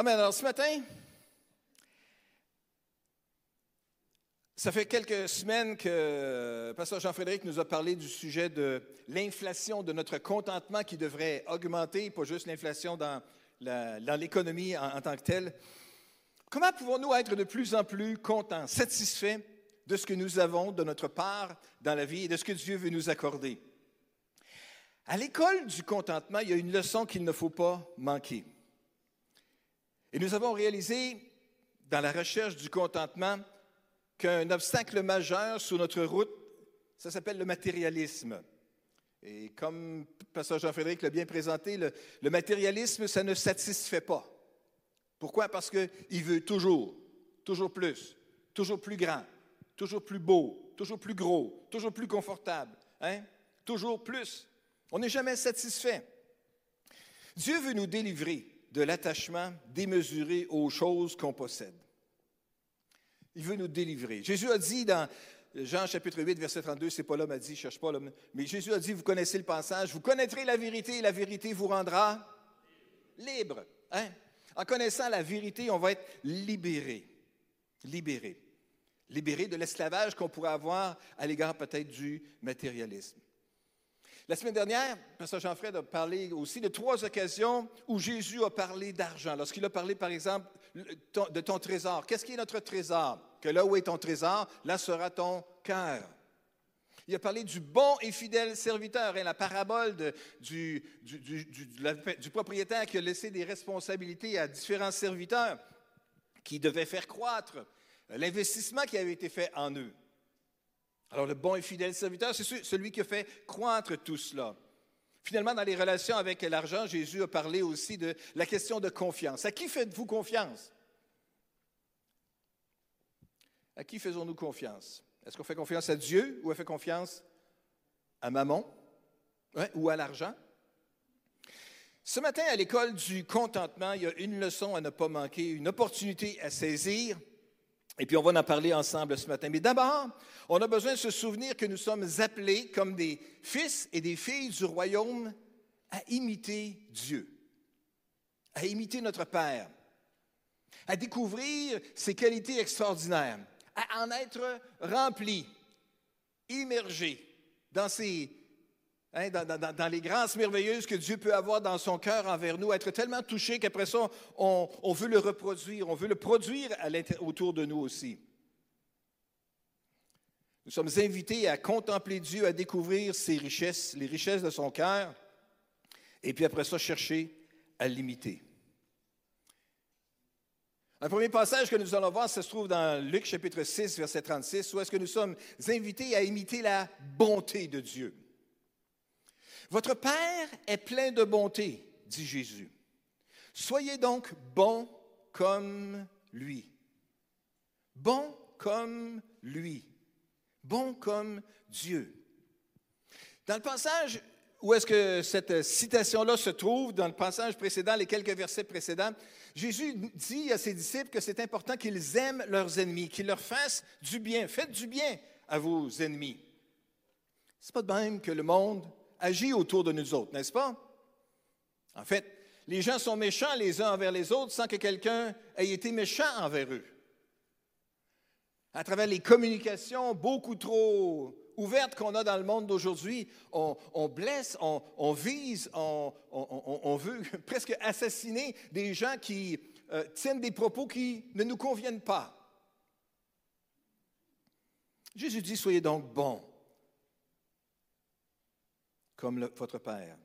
Amen. Alors ce matin, ça fait quelques semaines que Pasteur Jean-Frédéric nous a parlé du sujet de l'inflation, de notre contentement qui devrait augmenter, pas juste l'inflation dans, l'économie en, en tant que telle. Comment pouvons-nous être de plus en plus contents, satisfaits de ce que nous avons de notre part dans la vie et de ce que Dieu veut nous accorder? À l'école du contentement, il y a une leçon qu'il ne faut pas manquer. Et nous avons réalisé dans la recherche du contentement qu'un obstacle majeur sur notre route, ça s'appelle le matérialisme. Et comme Pasteur Jean-Frédéric l'a bien présenté, le, matérialisme, ça ne satisfait pas. Pourquoi? Parce qu'il veut toujours, toujours plus, toujours plus grand, toujours plus beau, toujours plus gros, toujours plus confortable, hein? toujours plus. On n'est jamais satisfait. Dieu veut nous délivrer de l'attachement démesuré aux choses qu'on possède. Il veut nous délivrer. Jésus a dit dans Jean chapitre 8, verset 32, c'est pas l'homme a dit, cherche pas l'homme, mais Jésus a dit, vous connaissez le passage, vous connaîtrez la vérité et la vérité vous rendra libre. Hein? En connaissant la vérité, on va être libéré. Libéré. Libéré de l'esclavage qu'on pourrait avoir à l'égard peut-être du matérialisme. La semaine dernière, Pasteur Jean-Fred a parlé aussi de trois occasions où Jésus a parlé d'argent. Lorsqu'il a parlé, par exemple, de ton trésor. Qu'est-ce qui est notre trésor? Que là où est ton trésor, là sera ton cœur. Il a parlé du bon et fidèle serviteur, et hein, la parabole du, du, propriétaire qui a laissé des responsabilités à différents serviteurs qui devaient faire croître l'investissement qui avait été fait en eux. Alors le bon et fidèle serviteur, c'est celui qui fait croître tout cela. Finalement, dans les relations avec l'argent, Jésus a parlé aussi de la question de confiance. À qui faites-vous confiance? À qui faisons-nous confiance? Est-ce qu'on fait confiance à Dieu ou on fait confiance à maman ou à l'argent? Ce matin, à l'école du contentement, il y a une leçon à ne pas manquer, une opportunité à saisir. Et puis on va en parler ensemble ce matin. Mais d'abord, on a besoin de se souvenir que nous sommes appelés comme des fils et des filles du royaume à imiter Dieu, à imiter notre Père, à découvrir ses qualités extraordinaires, à en être remplis, immergés dans ses Hein, dans, les grâces merveilleuses que Dieu peut avoir dans son cœur envers nous, être tellement touché qu'après ça, on, veut le reproduire, on veut le produire autour de nous aussi. Nous sommes invités à contempler Dieu, à découvrir ses richesses, les richesses de son cœur, et puis après ça, chercher à l'imiter. Un premier passage que nous allons voir, ça se trouve dans Luc chapitre 6, verset 36, où est-ce que nous sommes invités à imiter la bonté de Dieu. Votre Père est plein de bonté, dit Jésus. Soyez donc bons comme lui. Bon comme lui. Bon comme Dieu. Dans le passage où est-ce que cette citation-là se trouve, dans le passage précédent, les quelques versets précédents, Jésus dit à ses disciples que c'est important qu'ils aiment leurs ennemis, qu'ils leur fassent du bien. Faites du bien à vos ennemis. C'est pas de même que le monde agit autour de nous autres, n'est-ce pas? En fait, les gens sont méchants les uns envers les autres sans que quelqu'un ait été méchant envers eux. À travers les communications beaucoup trop ouvertes qu'on a dans le monde d'aujourd'hui, on, blesse, on, vise, on, veut presque assassiner des gens qui euh, tiennent des propos qui ne nous conviennent pas. Jésus dit, soyez donc bons comme votre Père.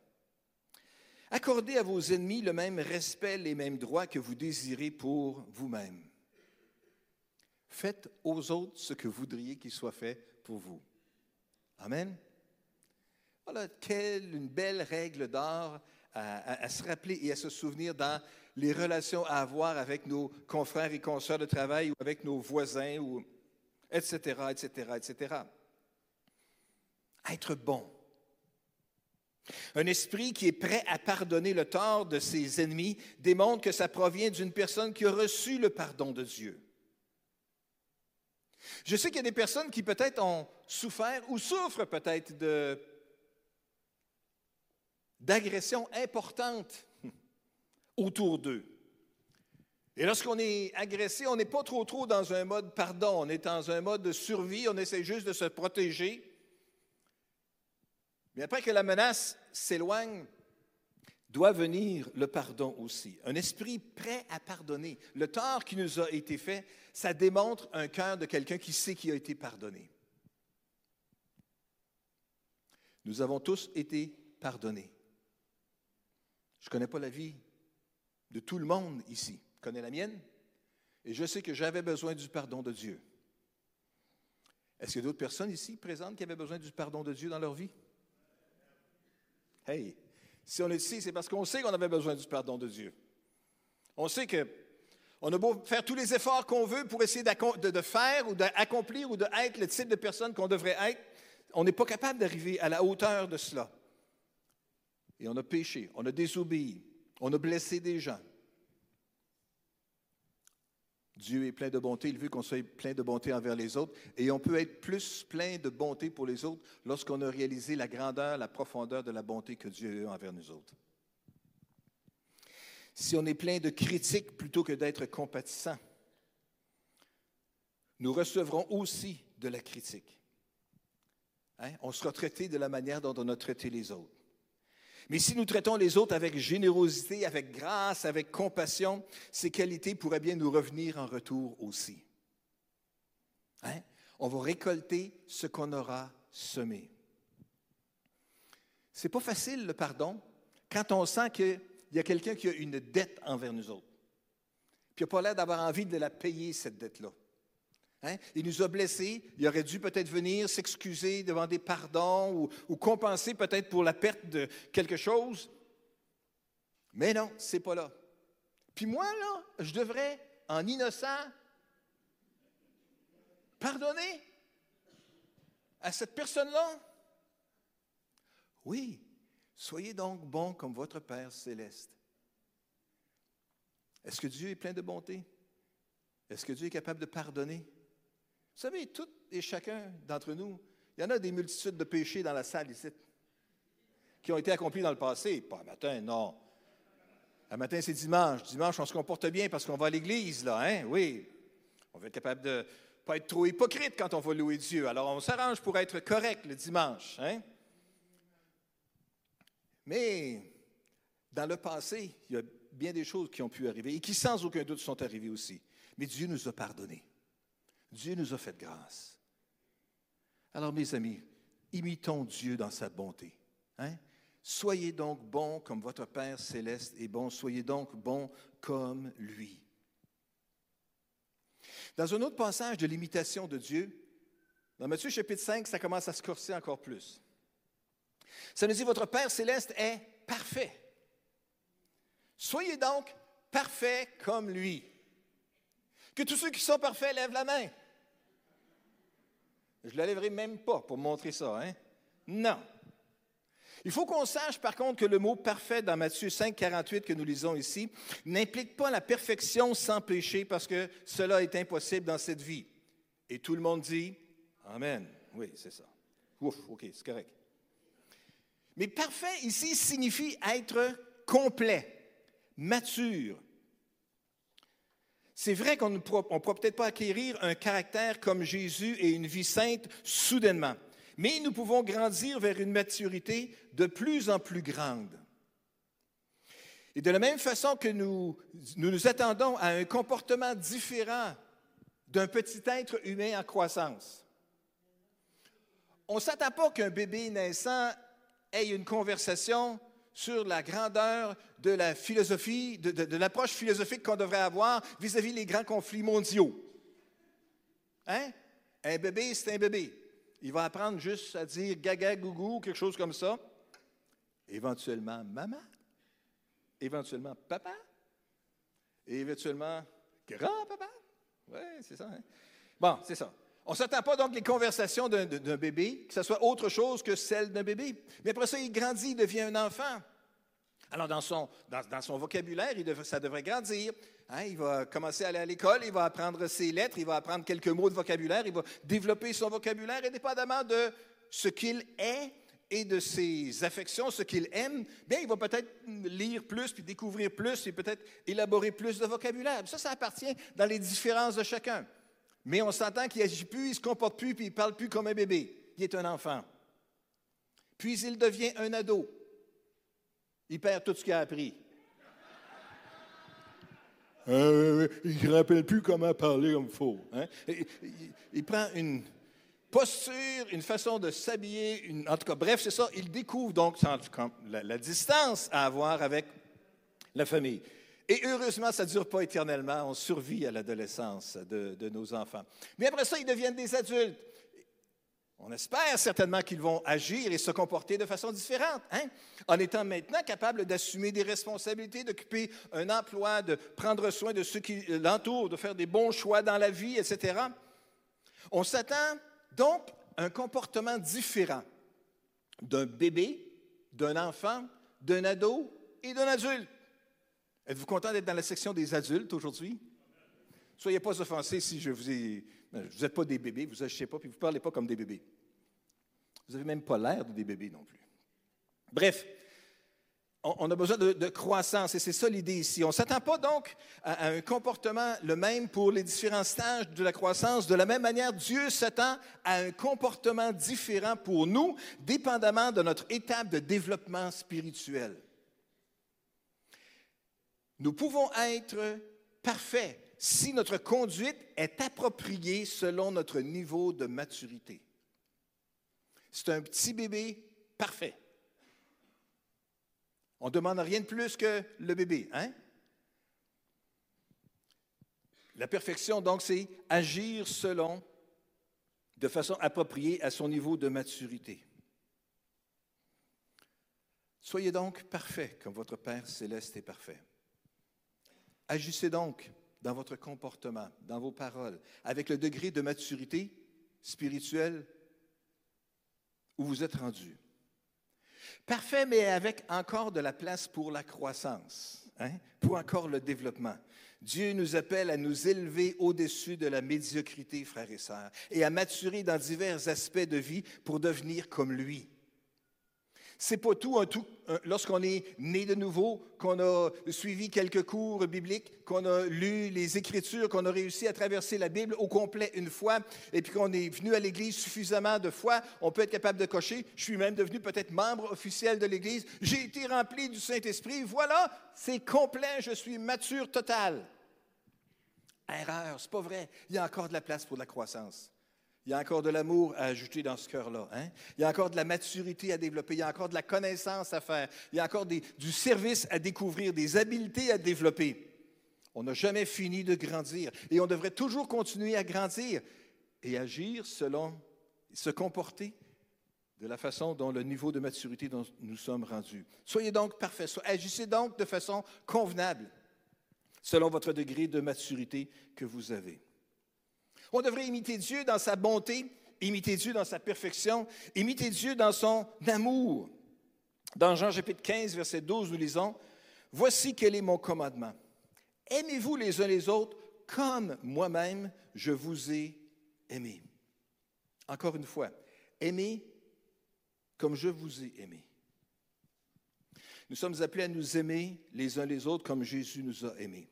Accordez à vos ennemis le même respect, les mêmes droits que vous désirez pour vous-même. Faites aux autres ce que vous voudriez qu'il soit fait pour vous. Amen. Voilà quelle une belle règle d'or à, se rappeler et à se souvenir dans les relations à avoir avec nos confrères et consoeurs de travail ou avec nos voisins, ou, etc., etc., etc. Être bon. Un esprit qui est prêt à pardonner le tort de ses ennemis démontre que ça provient d'une personne qui a reçu le pardon de Dieu. Je sais qu'il y a des personnes qui peut-être ont souffert ou souffrent peut-être d'agressions importantes autour d'eux. Et lorsqu'on est agressé, on n'est pas trop trop dans un mode pardon, on est dans un mode de survie, on essaie juste de se protéger. Mais après que la menace s'éloigne, doit venir le pardon aussi. Un esprit prêt à pardonner. Le tort qui nous a été fait, ça démontre un cœur de quelqu'un qui sait qu'il a été pardonné. Nous avons tous été pardonnés. Je ne connais pas la vie de tout le monde ici. Je connais la mienne. Et je sais que j'avais besoin du pardon de Dieu. Est-ce qu'il y a d'autres personnes ici présentes qui avaient besoin du pardon de Dieu dans leur vie? Hey, si on est ici, c'est parce qu'on sait qu'on avait besoin du pardon de Dieu. On sait que on a beau faire tous les efforts qu'on veut pour essayer de, faire ou d'accomplir ou d'être le type de personne qu'on devrait être, on n'est pas capable d'arriver à la hauteur de cela. Et on a péché, on a désobéi, on a blessé des gens. Dieu est plein de bonté, il veut qu'on soit plein de bonté envers les autres, et on peut être plus plein de bonté pour les autres lorsqu'on a réalisé la grandeur, la profondeur de la bonté que Dieu a envers nous autres. Si on est plein de critiques plutôt que d'être compatissant, nous recevrons aussi de la critique. Hein? On sera traité de la manière dont on a traité les autres. Mais si nous traitons les autres avec générosité, avec grâce, avec compassion, ces qualités pourraient bien nous revenir en retour aussi. Hein? On va récolter ce qu'on aura semé. C'est pas facile le pardon quand on sent qu'il y a quelqu'un qui a une dette envers nous autres. Puis il n'a pas l'air d'avoir envie de la payer, cette dette-là. Hein? Il nous a blessés. Il aurait dû peut-être venir s'excuser, demander pardon ou, compenser peut-être pour la perte de quelque chose. Mais non, c'est pas là. Puis moi, là, je devrais, en innocent, pardonner à cette personne-là. Oui, soyez donc bon comme votre Père céleste. Est-ce que Dieu est plein de bonté? Est-ce que Dieu est capable de pardonner? Vous savez, tout et chacun d'entre nous, il y en a des multitudes de péchés dans la salle ici qui ont été accomplis dans le passé. Pas un matin, non. Un matin, c'est dimanche. Dimanche, on se comporte bien parce qu'on va à l'église, là, hein? Oui. On va être capable de ne pas être trop hypocrite quand on va louer Dieu. Alors, on s'arrange pour être correct le dimanche, hein? Mais dans le passé, il y a bien des choses qui ont pu arriver et qui, sans aucun doute, sont arrivées aussi. Mais Dieu nous a pardonnés. Dieu nous a fait grâce. Alors, mes amis, imitons Dieu dans sa bonté. Hein? Soyez donc bons comme votre Père céleste est bon. Soyez donc bons comme lui. Dans un autre passage de l'imitation de Dieu, dans Matthieu chapitre 5, ça commence à se corser encore plus. Ça nous dit, votre Père céleste est parfait. Soyez donc parfaits comme lui. Que tous ceux qui sont parfaits lèvent la main. Je ne la même pas pour montrer ça. Hein? Non. Il faut qu'on sache par contre que le mot parfait dans Matthieu 5, 48 que nous lisons ici n'implique pas la perfection sans péché parce que cela est impossible dans cette vie. Et tout le monde dit Amen. Oui, c'est ça. Ouf, OK, c'est correct. Mais parfait ici signifie être complet, mature, c'est vrai qu'on ne pourra, peut-être pas acquérir un caractère comme Jésus et une vie sainte soudainement, mais nous pouvons grandir vers une maturité de plus en plus grande. Et de la même façon que nous nous, nous attendons à un comportement différent d'un petit être humain en croissance, on ne s'attend pas qu'un bébé naissant ait une conversation sur la grandeur de la philosophie, de, l'approche philosophique qu'on devrait avoir vis-à-vis des grands conflits mondiaux. Hein? Un bébé, c'est un bébé. Il va apprendre juste à dire gaga, gougou, quelque chose comme ça. Éventuellement, maman. Éventuellement, papa. Éventuellement, grand-papa. Oui, c'est ça. Hein? Bon, c'est ça. On ne s'attend pas donc les conversations d'un bébé, que ce soit autre chose que celle d'un bébé. Mais après ça, il grandit, il devient un enfant. Alors, dans son, dans, son vocabulaire, ça devrait grandir. Hein. il va commencer à aller à l'école, il va apprendre ses lettres, il va apprendre quelques mots de vocabulaire, il va développer son vocabulaire indépendamment de ce qu'il est et de ses affections, ce qu'il aime, bien, il va peut-être lire plus, puis découvrir plus, et peut-être élaborer plus de vocabulaire. Ça, ça appartient dans les différences de chacun. Mais on s'entend qu'il agit plus, il ne se comporte plus, puis il ne parle plus comme un bébé. Il est un enfant. Puis il devient un ado. Il perd tout ce qu'il a appris. Euh, il ne rappelle plus comment parler comme il faut. Hein? Il, prend une posture, une façon de s'habiller, en tout cas, bref, c'est ça. Il découvre donc la, distance à avoir avec la famille. Et heureusement, ça ne dure pas éternellement. On survit à l'adolescence de, de, nos enfants. Mais après ça, ils deviennent des adultes. On espère certainement qu'ils vont agir et se comporter de façon différente, hein? en étant maintenant capables d'assumer des responsabilités, d'occuper un emploi, de prendre soin de ceux qui l'entourent, de faire des bons choix dans la vie, etc. On s'attend donc à un comportement différent d'un bébé, d'un enfant, d'un ado et d'un adulte. Êtes-vous content d'être dans la section des adultes aujourd'hui? Soyez pas offensés si je vous ai vous n'êtes pas des bébés, vous n'agissez pas, puis vous ne parlez pas comme des bébés. Vous n'avez même pas l'air de des bébés non plus. Bref, on, a besoin de, croissance et c'est ça l'idée ici. On ne s'attend pas donc à, un comportement le même pour les différents stages de la croissance. De la même manière, Dieu s'attend à un comportement différent pour nous, dépendamment de notre étape de développement spirituel. Nous pouvons être parfaits si notre conduite est appropriée selon notre niveau de maturité. C'est un petit bébé parfait. On ne demande rien de plus que le bébé, hein? La perfection, donc, c'est agir selon, de façon appropriée à son niveau de maturité. Soyez donc parfait comme votre Père céleste est parfait. Agissez donc dans votre comportement, dans vos paroles, avec le degré de maturité spirituelle où vous êtes rendu. Parfait, mais avec encore de la place pour la croissance, hein, pour encore le développement. Dieu nous appelle à nous élever au-dessus de la médiocrité, frères et sœurs, et à maturer dans divers aspects de vie pour devenir comme lui. C'est pas tout, un tout lorsqu'on est né de nouveau, qu'on a suivi quelques cours bibliques, qu'on a lu les Écritures, qu'on a réussi à traverser la Bible au complet une fois, et puis qu'on est venu à l'Église suffisamment de fois, on peut être capable de cocher. Je suis même devenu peut-être membre officiel de l'Église. J'ai été rempli du Saint-Esprit. Voilà, c'est complet, je suis mature total. Erreur, c'est pas vrai. Il y a encore de la place pour la croissance. Il y a encore de l'amour à ajouter dans ce cœur-là. Hein? Il y a encore de la maturité à développer. Il y a encore de la connaissance à faire. Il y a encore du service à découvrir, des habiletés à développer. On n'a jamais fini de grandir. Et on devrait toujours continuer à grandir et agir selon, se comporter de la façon dont le niveau de maturité dont nous sommes rendus. Soyez donc parfaits. Agissez donc de façon convenable, selon votre degré de maturité que vous avez. On devrait imiter Dieu dans sa bonté, imiter Dieu dans sa perfection, imiter Dieu dans son amour. Dans Jean chapitre 15, verset 12, nous lisons, Voici quel est mon commandement. Aimez-vous les uns les autres comme moi-même je vous ai aimé. Encore une fois, aimez comme je vous ai aimé. Nous sommes appelés à nous aimer les uns les autres comme Jésus nous a aimés.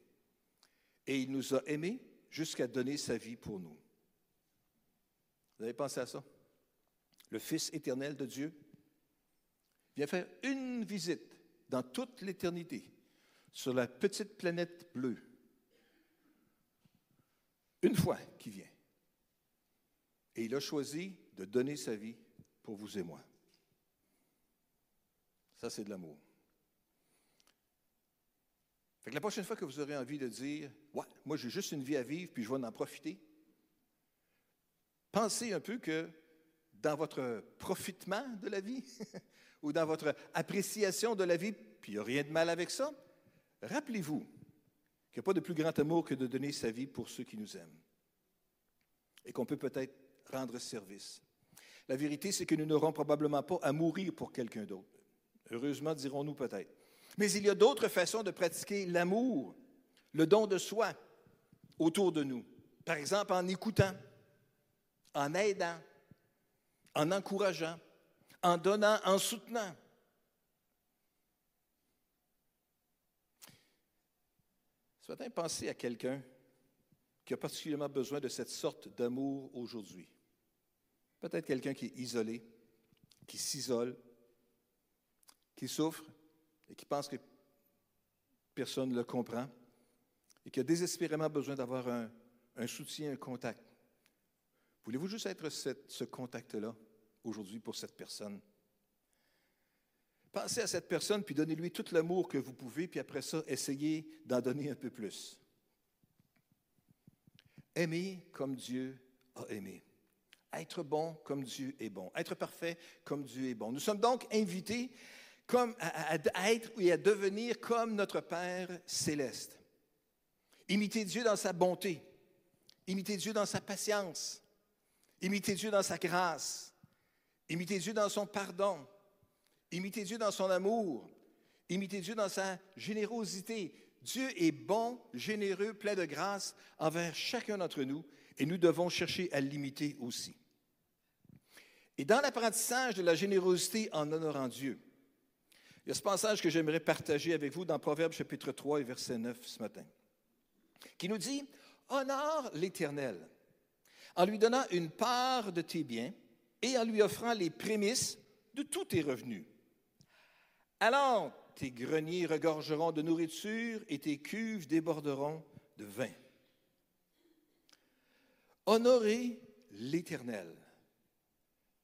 Et il nous a aimés jusqu'à donner sa vie pour nous. Vous avez pensé à ça? Le Fils éternel de Dieu vient faire une visite dans toute l'éternité sur la petite planète bleue. Une fois qu'il vient. Et il a choisi de donner sa vie pour vous et moi. Ça, c'est de l'amour. Fait que la prochaine fois que vous aurez envie de dire, ouais, moi j'ai juste une vie à vivre, puis je vais en profiter, pensez un peu que dans votre profitement de la vie, ou dans votre appréciation de la vie, puis il n'y a rien de mal avec ça, rappelez-vous qu'il n'y a pas de plus grand amour que de donner sa vie pour ceux qui nous aiment, et qu'on peut peut-être rendre service. La vérité, c'est que nous n'aurons probablement pas à mourir pour quelqu'un d'autre. Heureusement, dirons-nous peut-être. Mais il y a d'autres façons de pratiquer l'amour, le don de soi autour de nous. Par exemple, en écoutant, en aidant, en encourageant, en donnant, en soutenant. Ce matin, pensez à quelqu'un qui a particulièrement besoin de cette sorte d'amour aujourd'hui. Peut-être quelqu'un qui est isolé, qui s'isole, qui souffre et qui pense que personne ne le comprend et qui a désespérément besoin d'avoir un, soutien, un contact. Voulez-vous juste être ce contact-là aujourd'hui pour cette personne? Pensez à cette personne, puis donnez-lui tout l'amour que vous pouvez, puis après ça, essayez d'en donner un peu plus. Aimer comme Dieu a aimé. Être bon comme Dieu est bon. Être parfait comme Dieu est bon. Nous sommes donc invités comme à, être et à devenir comme notre Père céleste. Imiter Dieu dans sa bonté. Imiter Dieu dans sa patience. Imiter Dieu dans sa grâce. Imiter Dieu dans son pardon. Imitez Dieu dans son amour. Imitez Dieu dans sa générosité. Dieu est bon, généreux, plein de grâce envers chacun d'entre nous et nous devons chercher à l'imiter aussi. Et dans l'apprentissage de la générosité en honorant Dieu, il y a ce passage que j'aimerais partager avec vous dans Proverbe chapitre 3 et verset 9 ce matin, qui nous dit, Honore l'Éternel en lui donnant une part de tes biens et en lui offrant les prémices de tous tes revenus. Alors tes greniers regorgeront de nourriture et tes cuves déborderont de vin. Honorez l'Éternel.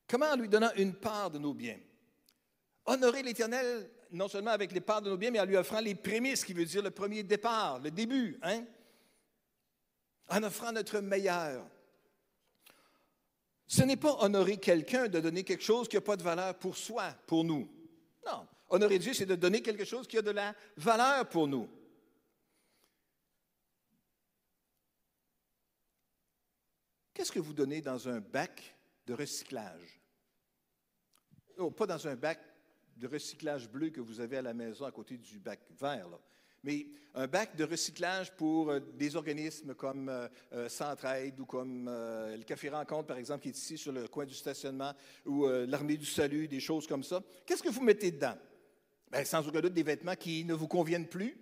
Comment en lui donnant une part de nos biens? Honorer l'Éternel non seulement avec les parts de nos biens, mais en lui offrant les prémices, qui veut dire le premier départ, le début, hein? en offrant notre meilleur. Ce n'est pas honorer quelqu'un de donner quelque chose qui n'a pas de valeur pour soi, pour nous. Non. Honorer Dieu, c'est de donner quelque chose qui a de la valeur pour nous. Qu'est-ce que vous donnez dans un bac de recyclage? Oh, pas dans un bac de recyclage bleu que vous avez à la maison à côté du bac vert, mais un bac de recyclage pour euh, des organismes comme euh, euh, Centraide ou comme le Café Rencontre, par exemple, qui est ici sur le coin du stationnement, ou l'Armée du Salut, des choses comme ça. Qu'est-ce que vous mettez dedans? Bien, sans aucun doute, des vêtements qui ne vous conviennent plus,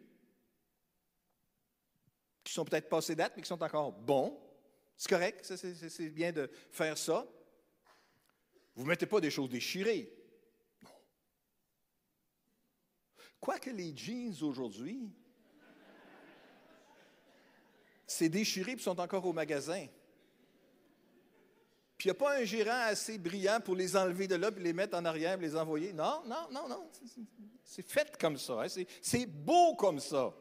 qui sont peut-être passés date, mais qui sont encore bons. C'est correct, c'est bien de faire ça. Vous ne mettez pas des choses déchirées. Non. Quoique les jeans aujourd'hui, c'est déchiré et sont encore au magasin. Puis il n'y a pas un gérant assez brillant pour les enlever de là, et les mettre en arrière, et les envoyer. Non, non, non, non. C'est fait comme ça. Hein. C'est beau comme ça.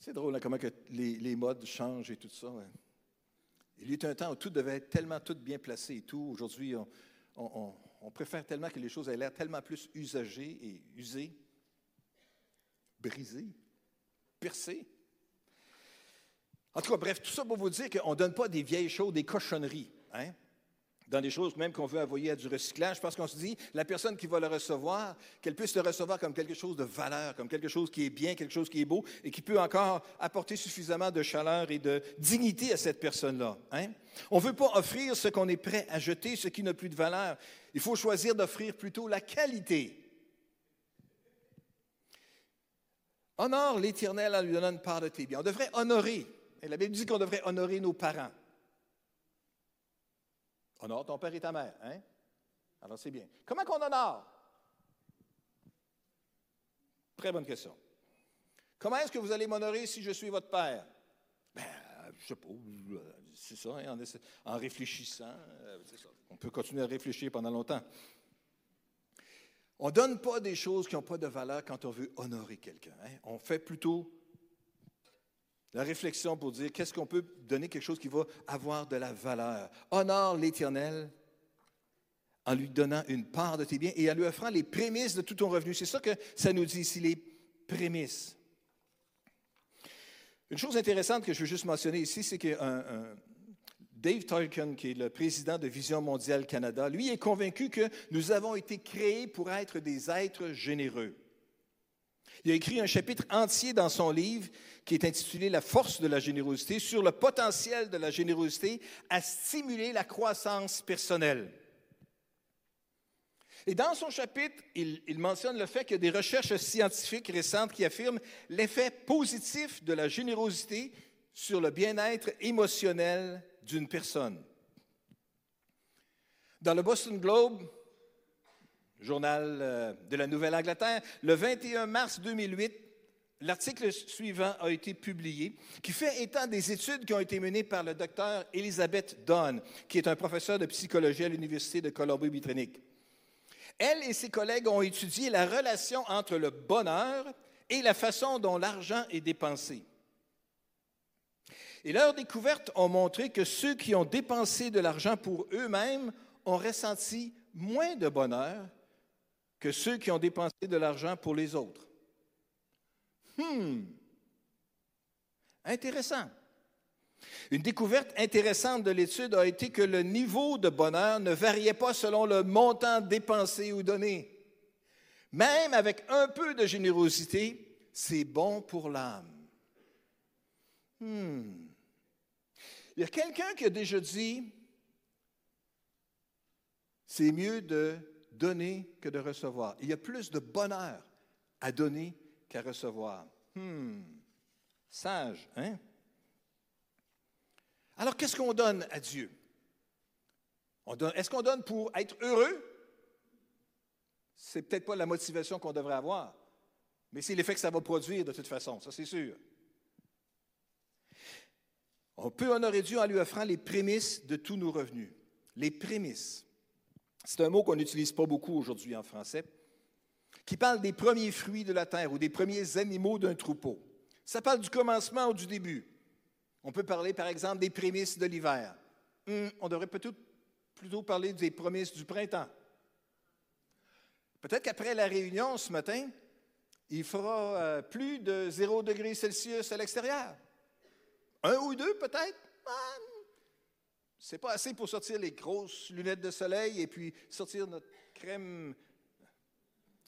C'est drôle hein, comment que les, modes changent et tout ça. Hein. Il y a eu un temps où tout devait être tellement tout bien placé et tout. Aujourd'hui, on, préfère tellement que les choses aient l'air tellement plus usagées et usées, brisées, percées. En tout cas, bref, tout ça pour vous dire qu'on ne donne pas des vieilles choses, des cochonneries, hein? Dans des choses même qu'on veut envoyer à du recyclage, parce qu'on se dit, la personne qui va le recevoir, qu'elle puisse le recevoir comme quelque chose de valeur, comme quelque chose qui est bien, quelque chose qui est beau, et qui peut encore apporter suffisamment de chaleur et de dignité à cette personne-là. Hein? On ne veut pas offrir ce qu'on est prêt à jeter, ce qui n'a plus de valeur. Il faut choisir d'offrir plutôt la qualité. Honore l'Éternel en lui donnant une part de tes biens. On devrait honorer et la Bible dit qu'on devrait honorer nos parents. Honore ton père et ta mère, hein? Alors c'est bien. Comment qu'on honore? Très bonne question. Comment est-ce que vous allez m'honorer si je suis votre père? Ben, je sais pas, c'est ça, hein, en, réfléchissant, euh. On peut continuer à réfléchir pendant longtemps. On ne donne pas des choses qui n'ont pas de valeur quand on veut honorer quelqu'un. Hein? On fait plutôt la réflexion pour dire qu'est-ce qu'on peut donner quelque chose qui va avoir de la valeur? Honore l'Éternel en lui donnant une part de tes biens et en lui offrant les prémices de tout ton revenu. C'est ça que ça nous dit ici, les prémices. Une chose intéressante que je veux juste mentionner ici, c'est que Dave Tolkien, qui est le président de Vision mondiale Canada, lui est convaincu que nous avons été créés pour être des êtres généreux. Il a écrit un chapitre entier dans son livre qui est intitulé La force de la générosité sur le potentiel de la générosité à stimuler la croissance personnelle. Et dans son chapitre, il, mentionne le fait qu'il y a des recherches scientifiques récentes qui affirment l'effet positif de la générosité sur le bien-être émotionnel d'une personne. Dans le Boston Globe, journal euh, de la Nouvelle-Angleterre, le 21 mars 2008, l'article suivant a été publié qui fait état des études qui ont été menées par le docteur Elizabeth Dunn, qui est un professeur de psychologie à l'Université de Colombie-Britannique. Elle et ses collègues ont étudié la relation entre le bonheur et la façon dont l'argent est dépensé. Et leurs découvertes ont montré que ceux qui ont dépensé de l'argent pour eux-mêmes ont ressenti moins de bonheur que ceux qui ont dépensé de l'argent pour les autres. Hmm. Intéressant. Une découverte intéressante de l'étude a été que le niveau de bonheur ne variait pas selon le montant dépensé ou donné. Même avec un peu de générosité, c'est bon pour l'âme. Hmm. Il y a quelqu'un qui a déjà dit, c'est mieux de donner que de recevoir. Il y a plus de bonheur à donner qu'à recevoir. Hmm. Sage, hein? Alors, qu'est-ce qu'on donne à Dieu? Est-ce qu'on donne pour être heureux? C'est peut-être pas la motivation qu'on devrait avoir, mais c'est l'effet que ça va produire de toute façon, ça c'est sûr. On peut honorer Dieu en lui offrant les prémices de tous nos revenus. Les prémices. C'est un mot qu'on n'utilise pas beaucoup aujourd'hui en français, qui parle des premiers fruits de la terre ou des premiers animaux d'un troupeau. Ça parle du commencement ou du début. On peut parler, par exemple, des prémices de l'hiver. Hmm, on devrait peut-être plutôt parler des prémices du printemps. Peut-être qu'après la réunion ce matin, il fera euh, plus de 0 degré Celsius à l'extérieur. Un ou deux, peut-être? Ah, c'est pas assez pour sortir les grosses lunettes de soleil et puis sortir notre crème.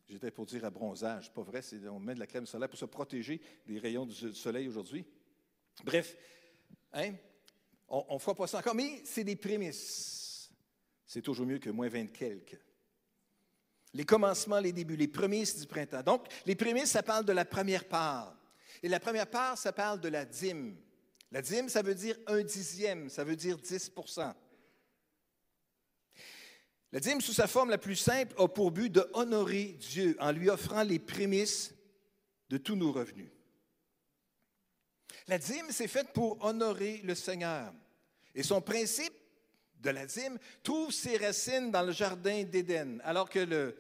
J'étais pour dire à bronzage, pas vrai, on met de la crème solaire pour se protéger des rayons du soleil aujourd'hui. Bref, Hein? On ne fera pas ça encore, mais c'est des prémices. C'est toujours mieux que moins 20 quelques. Les commencements, les débuts, les prémices du printemps. Donc, les prémices, ça parle de la première part. Et la première part, ça parle de la dîme. La dîme, ça veut dire un dixième, ça veut dire 10% La dîme, sous sa forme la plus simple, a pour but de honorer Dieu en lui offrant les prémices de tous nos revenus. La dîme, c'est faite pour honorer le Seigneur. Et son principe de la dîme trouve ses racines dans le jardin d'Éden, alors que le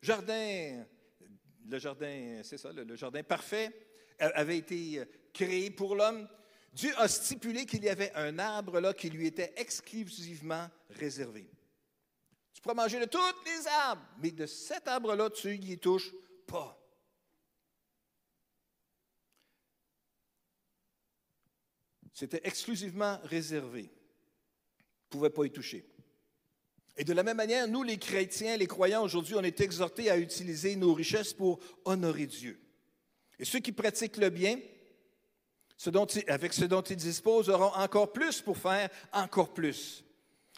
jardin, le jardin, c'est ça, le, jardin parfait avait été créé pour l'homme. Dieu a stipulé qu'il y avait un arbre là qui lui était exclusivement réservé. Tu pourras manger de tous les arbres, mais de cet arbre-là, tu n'y touches pas. C'était exclusivement réservé. On ne pouvait pas y toucher. Et de la même manière, nous, les chrétiens, les croyants, aujourd'hui, on est exhortés à utiliser nos richesses pour honorer Dieu. Et ceux qui pratiquent le bien, avec ce dont ils disposent, auront encore plus pour faire encore plus.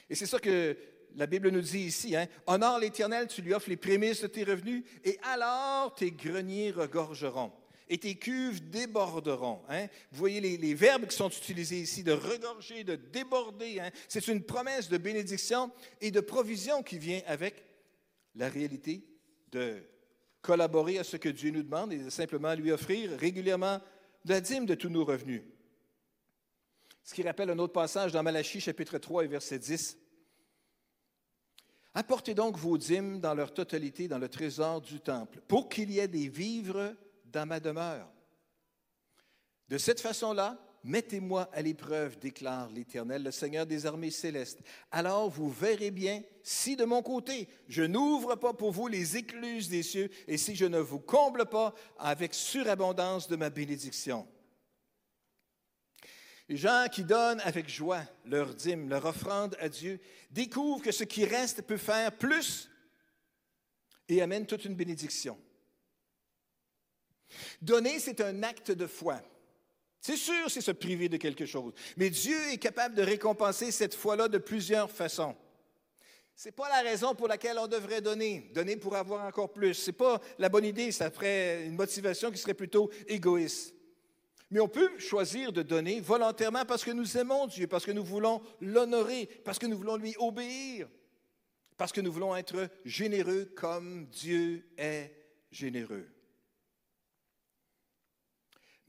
Et c'est ça que la Bible nous dit ici. Hein? Honore l'Éternel, tu lui offres les prémices de tes revenus, et alors tes greniers regorgeront et tes cuves déborderont. Hein? Vous voyez les, verbes qui sont utilisés ici, de regorger, de déborder. Hein? C'est une promesse de bénédiction et de provision qui vient avec la réalité de collaborer à ce que Dieu nous demande et de simplement lui offrir régulièrement la dîme de tous nos revenus. Ce qui rappelle un autre passage dans Malachie chapitre 3 et verset 10. Apportez donc vos dîmes dans leur totalité dans le trésor du temple, pour qu'il y ait des vivres dans ma demeure. De cette façon-là, mettez-moi à l'épreuve, déclare l'Éternel, le Seigneur des armées célestes. Alors vous verrez bien si de mon côté, je n'ouvre pas pour vous les écluses des cieux et si je ne vous comble pas avec surabondance de ma bénédiction. Les gens qui donnent avec joie leur dîme, leur offrande à Dieu, découvrent que ce qui reste peut faire plus et amène toute une bénédiction. Donner, c'est un acte de foi. C'est sûr, c'est se priver de quelque chose. Mais Dieu est capable de récompenser cette foi-là de plusieurs façons. Ce n'est pas la raison pour laquelle on devrait donner. Donner pour avoir encore plus. Ce n'est pas la bonne idée. Ça ferait une motivation qui serait plutôt égoïste. Mais on peut choisir de donner volontairement parce que nous aimons Dieu, parce que nous voulons l'honorer, parce que nous voulons lui obéir, parce que nous voulons être généreux comme Dieu est généreux.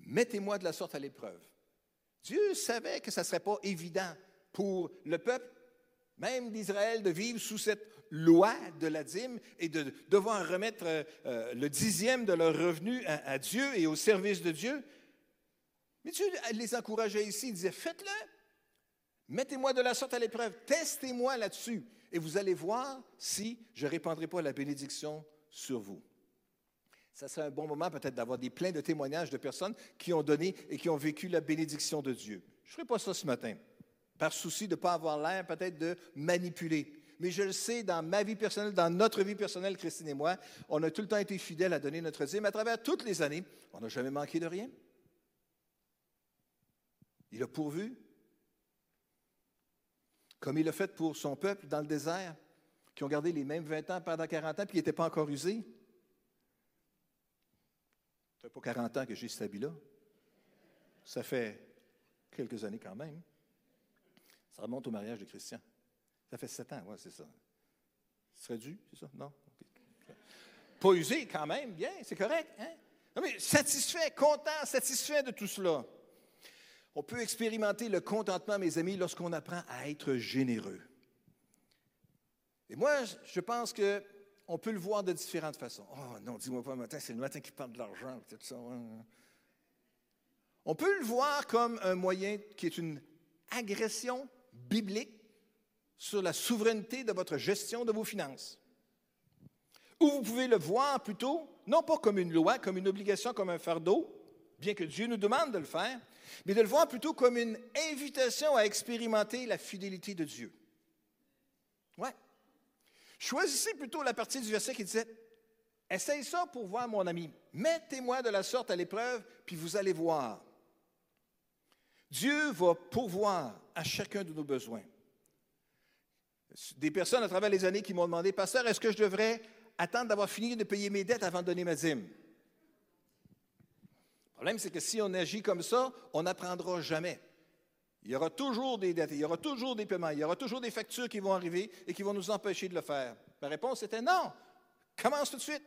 Mettez-moi de la sorte à l'épreuve. Dieu savait que ce ne serait pas évident pour le peuple, même d'Israël, de vivre sous cette loi de la dîme et de devoir remettre euh, euh, le dixième de leur revenu à, Dieu et au service de Dieu. Mais Dieu les encourageait ici, il disait, faites-le, mettez-moi de la sorte à l'épreuve, testez-moi là-dessus, et vous allez voir si je ne répandrai pas la bénédiction sur vous. Ça serait un bon moment peut-être d'avoir des pleins de témoignages de personnes qui ont donné et qui ont vécu la bénédiction de Dieu. Je ne ferai pas ça ce matin, par souci de ne pas avoir l'air peut-être de manipuler. Mais je le sais, dans ma vie personnelle, dans notre vie personnelle, Christine et moi, on a tout le temps été fidèles à donner notre dîme. À travers toutes les années, on n'a jamais manqué de rien. Il a pourvu, comme il l'a fait pour son peuple dans le désert, qui ont gardé les mêmes 20 ans pendant 40 ans, puis qui n'étaient pas encore usés. Ça fait pas 40 ans que j'ai cet habit-là? Ça fait quelques années quand même. Ça remonte au mariage de Christian. Ça fait sept ans, oui, c'est ça. Ce serait dû, c'est ça? Non? Pas usé quand même, bien, c'est correct. Hein? Non, mais satisfait, content, satisfait de tout cela. On peut expérimenter le contentement, mes amis, lorsqu'on apprend à être généreux. Et moi, je pense que on peut le voir de différentes façons. Oh non, dis-moi pas matin, c'est le matin qui parle de l'argent, ça. On peut le voir comme un moyen qui est une agression biblique sur la souveraineté de votre gestion de vos finances. Ou vous pouvez le voir plutôt, non pas comme une loi, comme une obligation, comme un fardeau, bien que Dieu nous demande de le faire, mais de le voir plutôt comme une invitation à expérimenter la fidélité de Dieu. Ouais. Choisissez plutôt la partie du verset qui disait Essaye ça pour voir, mon ami. Mettez-moi de la sorte à l'épreuve, puis vous allez voir. Dieu va pourvoir à chacun de nos besoins. Des personnes à travers les années qui m'ont demandé Pasteur, est-ce que je devrais attendre d'avoir fini de payer mes dettes avant de donner ma dîme Le problème, c'est que si on agit comme ça, on n'apprendra jamais. Il y aura toujours des dettes, il y aura toujours des paiements, il y aura toujours des factures qui vont arriver et qui vont nous empêcher de le faire. Ma réponse était non. Commence tout de suite.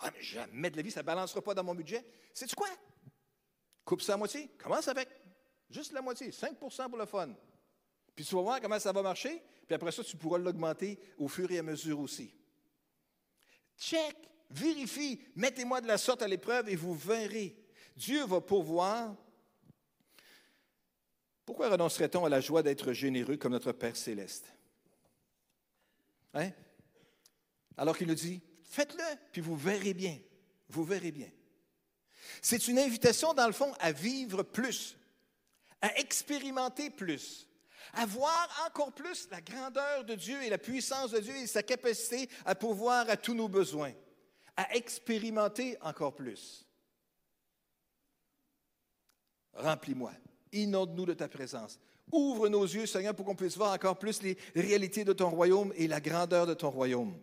Ah, mais jamais de la vie, ça ne balancera pas dans mon budget. C'est quoi? Coupe ça à moitié. Commence avec juste la moitié, 5% pour le fun. Puis tu vas voir comment ça va marcher, puis après ça, tu pourras l'augmenter au fur et à mesure aussi. Check, vérifie, mettez-moi de la sorte à l'épreuve et vous verrez. Dieu va pourvoir pourquoi renoncerait-on à la joie d'être généreux comme notre Père céleste? Hein? Alors qu'il nous dit, faites-le, puis vous verrez bien. Vous verrez bien. C'est une invitation, dans le fond, à vivre plus, à expérimenter plus, à voir encore plus la grandeur de Dieu et la puissance de Dieu et sa capacité à pouvoir à tous nos besoins, à expérimenter encore plus. Remplis-moi. Inonde-nous de ta présence. Ouvre nos yeux, Seigneur, pour qu'on puisse voir encore plus les réalités de ton royaume et la grandeur de ton royaume.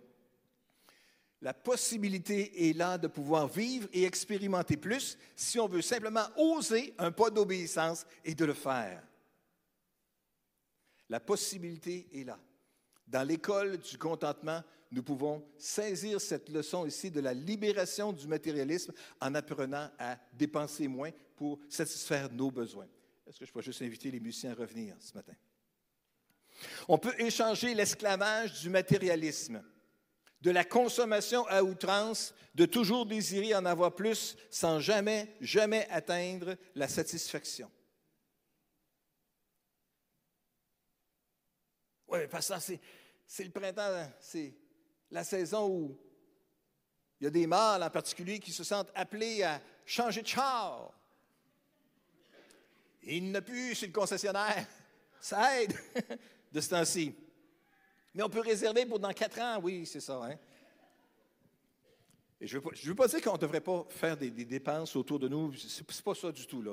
La possibilité est là de pouvoir vivre et expérimenter plus si on veut simplement oser un pas d'obéissance et de le faire. La possibilité est là. Dans l'école du contentement, nous pouvons saisir cette leçon ici de la libération du matérialisme en apprenant à dépenser moins pour satisfaire nos besoins. Est-ce que je peux juste inviter les musiciens à revenir ce matin? On peut échanger l'esclavage du matérialisme, de la consommation à outrance, de toujours désirer en avoir plus sans jamais, jamais atteindre la satisfaction. Oui, parce que c'est le printemps, c'est la saison où il y a des mâles en particulier qui se sentent appelés à changer de char, il n'a plus chez le concessionnaire. Ça aide de ce temps-ci. Mais on peut réserver pour dans quatre ans, oui, c'est ça. Hein? Et je ne veux, pas dire qu'on ne devrait pas faire des, dépenses autour de nous, ce n'est pas ça du tout.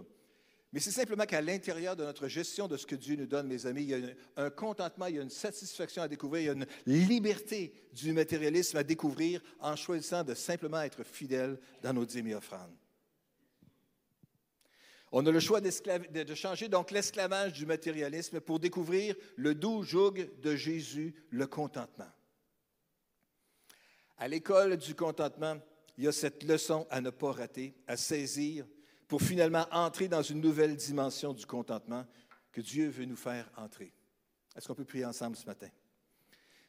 Mais c'est simplement qu'à l'intérieur de notre gestion de ce que Dieu nous donne, mes amis, il y a un, contentement, il y a une satisfaction à découvrir, il y a une liberté du matérialisme à découvrir en choisissant de simplement être fidèle dans nos dîmes et offrandes. On a le choix de changer donc l'esclavage du matérialisme pour découvrir le doux joug de Jésus, le contentement. À l'école du contentement, il y a cette leçon à ne pas rater, à saisir, pour finalement entrer dans une nouvelle dimension du contentement que Dieu veut nous faire entrer. Est-ce qu'on peut prier ensemble ce matin?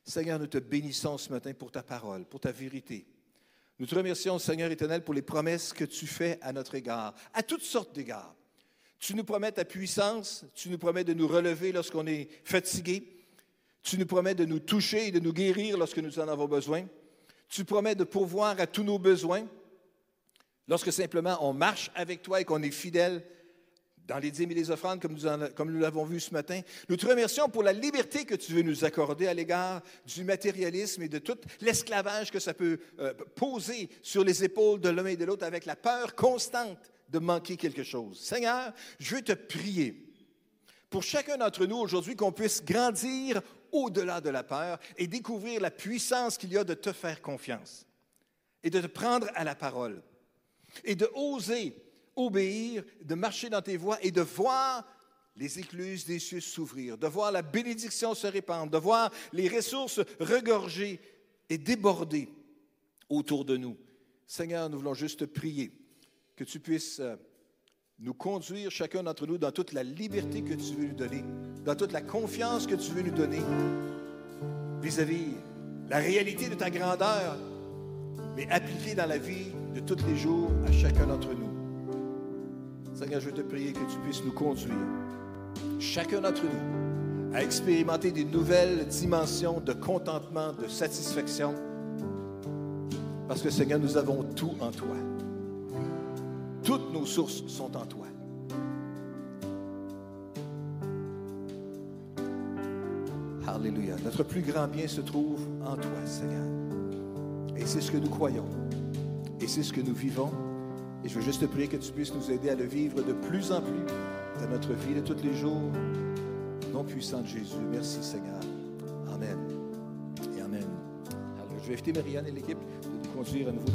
Seigneur, nous te bénissons ce matin pour ta parole, pour ta vérité. Nous te remercions, Seigneur éternel, pour les promesses que tu fais à notre égard, à toutes sortes d'égards. Tu nous promets ta puissance, tu nous promets de nous relever lorsqu'on est fatigué, tu nous promets de nous toucher et de nous guérir lorsque nous en avons besoin. Tu promets de pourvoir à tous nos besoins lorsque simplement on marche avec toi et qu'on est fidèle dans les dîmes et les offrandes, comme nous, l'avons vu ce matin. Nous te remercions pour la liberté que tu veux nous accorder à l'égard du matérialisme et de tout l'esclavage que ça peut euh, poser sur les épaules de l'un et de l'autre avec la peur constante de manquer quelque chose. Seigneur, je veux te prier pour chacun d'entre nous aujourd'hui qu'on puisse grandir au-delà de la peur et découvrir la puissance qu'il y a de te faire confiance et de te prendre à la parole et de oser obéir, de marcher dans tes voies et de voir les écluses des cieux s'ouvrir, de voir la bénédiction se répandre, de voir les ressources regorger et déborder autour de nous. Seigneur, nous voulons juste prier que tu puisses euh, nous conduire chacun d'entre nous dans toute la liberté que tu veux nous donner, dans toute la confiance que tu veux nous donner vis-à-vis la réalité de ta grandeur, mais appliquée dans la vie de tous les jours à chacun d'entre nous. Seigneur, je veux te prier que tu puisses nous conduire, chacun d'entre nous, à expérimenter des nouvelles dimensions de contentement, de satisfaction, parce que Seigneur, nous avons tout en toi. Toutes nos sources sont en toi. Alléluia. Notre plus grand bien se trouve en toi, Seigneur. Et c'est ce que nous croyons. Et c'est ce que nous vivons. Et je veux juste te prier que tu puisses nous aider à le vivre de plus en plus dans notre vie de tous les jours. Nom puissant de Jésus. Merci, Seigneur. Amen. Et Amen. Alors, je vais inviter Marianne et l'équipe de nous conduire à nouveau.